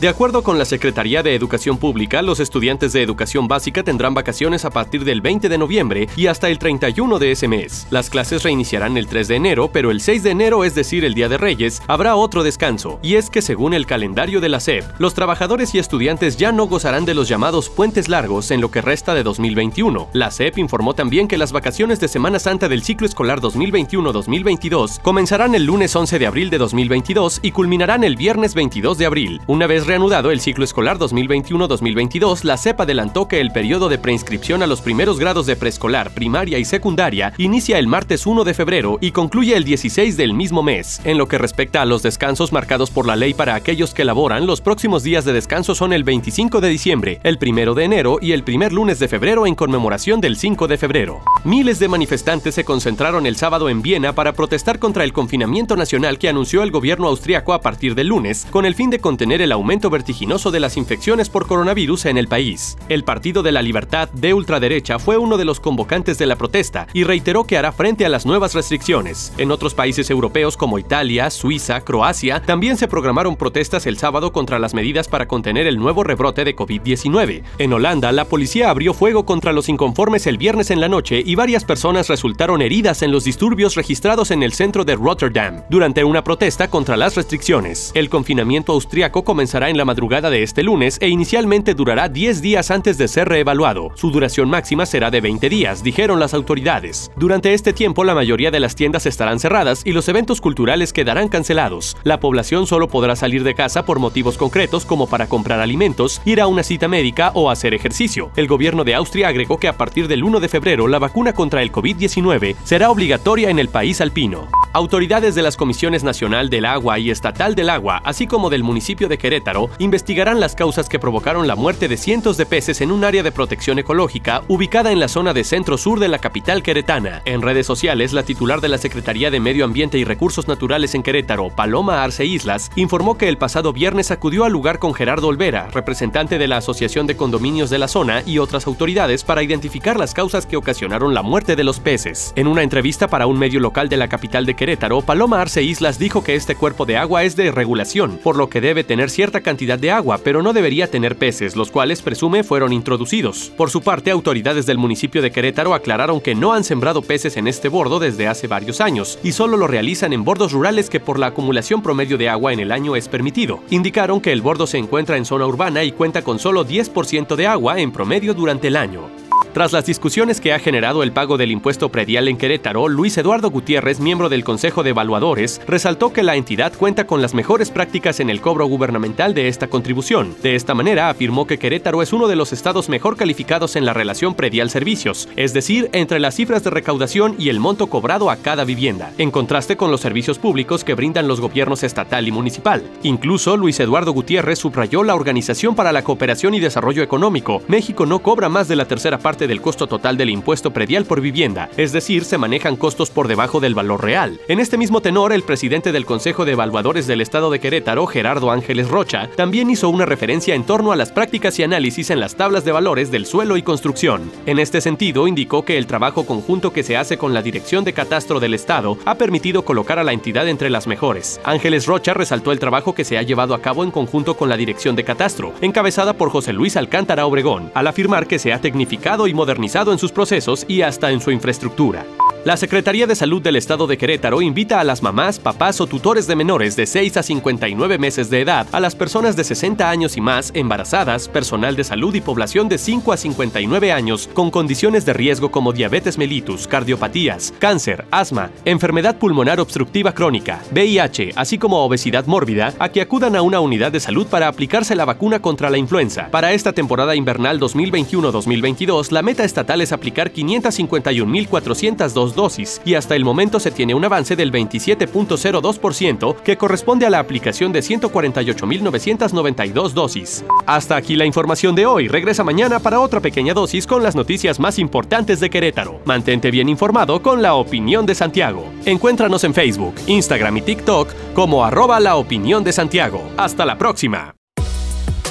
De acuerdo con la Secretaría de Educación Pública, los estudiantes de educación básica tendrán vacaciones a partir del 20 de noviembre y hasta el 31 de ese mes. Las clases reiniciarán el 3 de enero, pero el 6 de enero, es decir, el Día de Reyes, habrá otro descanso. Y es que según el calendario de la SEP, los trabajadores y estudiantes ya no gozarán de los llamados puentes largos en lo que resta de 2021. La SEP informó también que las vacaciones de Semana Santa del ciclo escolar 2021-2022 comenzarán el lunes 11 de abril de 2022 y culminarán el viernes 22 de abril. Una vez reanudado el ciclo escolar 2021-2022, la CEP adelantó que el periodo de preinscripción a los primeros grados de preescolar, primaria y secundaria inicia el martes 1 de febrero y concluye el 16 del mismo mes. En lo que respecta a los descansos marcados por la ley para aquellos que laboran, los próximos días de descanso son el 25 de diciembre, el 1 de enero y el primer lunes de febrero en conmemoración del 5 de febrero. Miles de manifestantes se concentraron el sábado en Viena para protestar contra el confinamiento nacional que anunció el gobierno austriaco a partir del lunes, con el fin de contener el aumento vertiginoso de las infecciones por coronavirus en el país. El Partido de la Libertad de ultraderecha fue uno de los convocantes de la protesta y reiteró que hará frente a las nuevas restricciones. En otros países europeos como Italia, Suiza, Croacia, también se programaron protestas el sábado contra las medidas para contener el nuevo rebrote de COVID-19. En Holanda, la policía abrió fuego contra los inconformes el viernes en la noche y varias personas resultaron heridas en los disturbios registrados en el centro de Rotterdam durante una protesta contra las restricciones. El confinamiento austriaco comenzará en la madrugada de este lunes e inicialmente durará 10 días antes de ser reevaluado. Su duración máxima será de 20 días, dijeron las autoridades. Durante este tiempo la mayoría de las tiendas estarán cerradas y los eventos culturales quedarán cancelados. La población solo podrá salir de casa por motivos concretos como para comprar alimentos, ir a una cita médica o hacer ejercicio. El gobierno de Austria agregó que a partir del 1 de febrero la vacuna contra el COVID-19 será obligatoria en el país alpino. Autoridades de las Comisiones Nacional del Agua y Estatal del Agua, así como del municipio de Querétaro, investigarán las causas que provocaron la muerte de cientos de peces en un área de protección ecológica ubicada en la zona de centro-sur de la capital queretana. En redes sociales, la titular de la Secretaría de Medio Ambiente y Recursos Naturales en Querétaro, Paloma Arce Islas, informó que el pasado viernes acudió al lugar con Gerardo Olvera, representante de la Asociación de Condominios de la zona y otras autoridades para identificar las causas que ocasionaron la muerte de los peces. En una entrevista para un medio local de la capital de Querétaro, Paloma Arce Islas dijo que este cuerpo de agua es de regulación, por lo que debe tener cierta cantidad de agua, pero no debería tener peces, los cuales presume fueron introducidos. Por su parte, autoridades del municipio de Querétaro aclararon que no han sembrado peces en este bordo desde hace varios años y solo lo realizan en bordos rurales que por la acumulación promedio de agua en el año es permitido. Indicaron que el bordo se encuentra en zona urbana y cuenta con solo 10% de agua en promedio durante el año. Tras las discusiones que ha generado el pago del impuesto predial en Querétaro, Luis Eduardo Gutiérrez, miembro del Consejo de Evaluadores, resaltó que la entidad cuenta con las mejores prácticas en el cobro gubernamental de esta contribución. De esta manera, afirmó que Querétaro es uno de los estados mejor calificados en la relación predial servicios, es decir, entre las cifras de recaudación y el monto cobrado a cada vivienda, en contraste con los servicios públicos que brindan los gobiernos estatal y municipal. Incluso Luis Eduardo Gutiérrez subrayó la Organización para la Cooperación y Desarrollo Económico. México no cobra más de la tercera parte del costo total del impuesto predial por vivienda, es decir, se manejan costos por debajo del valor real. En este mismo tenor, el presidente del Consejo de Evaluadores del Estado de Querétaro, Gerardo Ángeles Rocha, también hizo una referencia en torno a las prácticas y análisis en las tablas de valores del suelo y construcción. En este sentido, indicó que el trabajo conjunto que se hace con la Dirección de Catastro del Estado ha permitido colocar a la entidad entre las mejores. Ángeles Rocha resaltó el trabajo que se ha llevado a cabo en conjunto con la Dirección de Catastro, encabezada por José Luis Alcántara Obregón, al afirmar que se ha tecnificado y modernizado en sus procesos y hasta en su infraestructura. La Secretaría de Salud del Estado de Querétaro invita a las mamás, papás o tutores de menores de 6 a 59 meses de edad, a las personas de 60 años y más, embarazadas, personal de salud y población de 5 a 59 años con condiciones de riesgo como diabetes mellitus, cardiopatías, cáncer, asma, enfermedad pulmonar obstructiva crónica, VIH, así como obesidad mórbida, a que acudan a una unidad de salud para aplicarse la vacuna contra la influenza. Para esta temporada invernal 2021-2022, la meta estatal es aplicar 551.402 dos dosis y hasta el momento se tiene un avance del 27.02% que corresponde a la aplicación de 148.992 dosis. Hasta aquí la información de hoy. Regresa mañana para otra pequeña dosis con las noticias más importantes de Querétaro. Mantente bien informado con la opinión de Santiago. Encuéntranos en Facebook, Instagram y TikTok como arroba la opinión de Santiago. Hasta la próxima.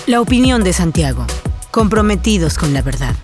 La opinión de Santiago. Comprometidos con la verdad.